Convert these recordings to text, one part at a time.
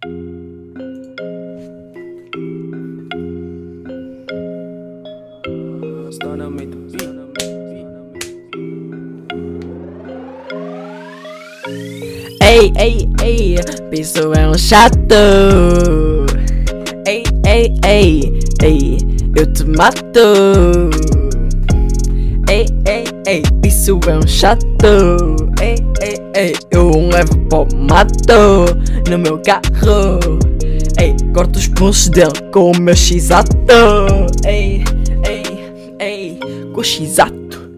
Ei, ei, ei, piso é um chato. Ei, ei, ei, ei, eu te mato. Ei, ei, ei, piso é um chato. Ei, ei, ei, eu levo para o mato no meu carro. Ei, corto os pulsos dele com o meu x-ato. Ei, ei, ei, com o x-ato.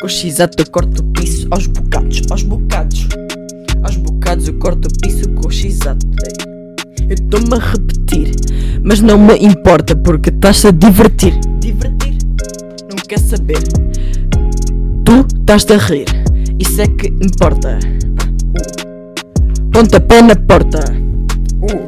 Com o x-ato eu corto o piso aos bocados, aos bocados. Aos bocados eu corto o piso com o x-ato. Eu estou-me a repetir, mas não me importa porque estás a divertir. Divertir? Não quer saber. Tu estás a rir, isso é que importa. Uh. Pontapé na porta. Uh.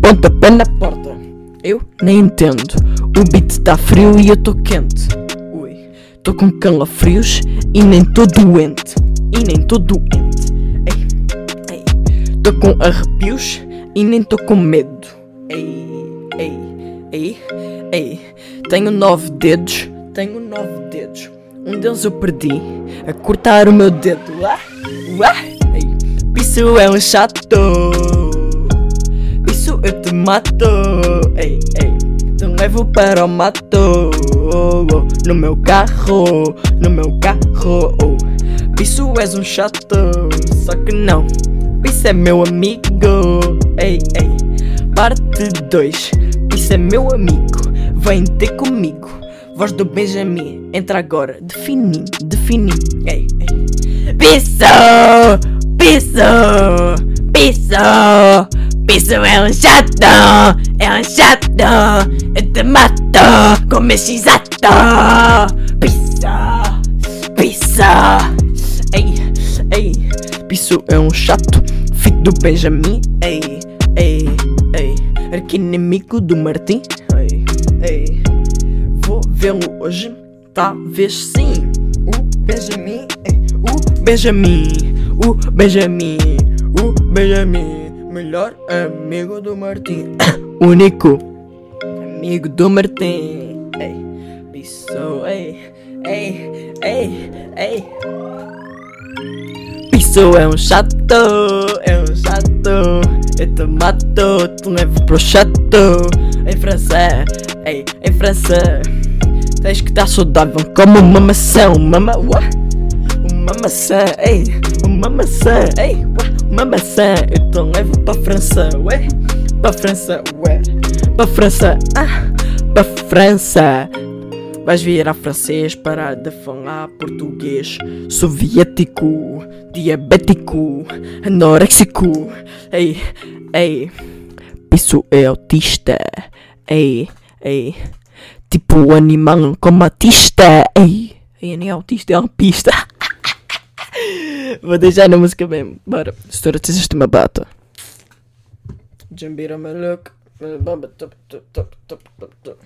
Pontapé na porta. Eu nem entendo. O beat tá frio e eu tô quente. Ui. Tô com calafrios e nem tô doente. E nem tô doente. Ei, ei. Tô com arrepios e nem tô com medo. Ei, ei, ei, ei. Tenho nove dedos. Tenho nove dedos. Um deles eu perdi a cortar o meu dedo. Ah, ah, ei. Isso é um chato. Isso eu te mato. Ei, ei. Te levo para o mato. No meu carro. No meu carro. Isso és um chato. Só que não. Isso é meu amigo. Ei, ei. Parte 2. Isso é meu amigo. Vem ter comigo. Voz do Benjamin. Entra agora. De fininho. De fininho. Ei, ei. Piso! Piso! Piso! Piso é um chato! É um chato! Eu te mato com meu x-ato! Pisa! Pisa! Ei, ei! Piso é um chato! Filho do Benjamin! Ei, ei, ei! Arquinimigo do Martim! Ei, ei! Vou vê-lo hoje? Talvez sim! O Benjamin! Ei, o Benjamin! O Benjamin! O Benjamin! Melhor amigo do Martim! Único amigo do Martim! Ei! Piso! Ei! Ei! Ei! Ei! Piso é um chato! É um chato! Eu te mato! Te levo pro chato! Em França! Ei! Em França! Tens que estar saudável como uma maçã! Uma ma... Uma maçã! Ei! Uma maçã! Ei! Uma maçã! Eu te levo pra França! Ué! Pra França! Ué! Pra França! Ah! Pra França! Vais virar francês, parar de falar português Soviético, diabético, anorexico Ei, ei, isso é autista Ei, ei, tipo animal como artista Ei, ei, nem é autista, é uma pista Vou deixar na música mesmo, bora. Estoura te sistema bata. Jambira maluco Bamba top top top top top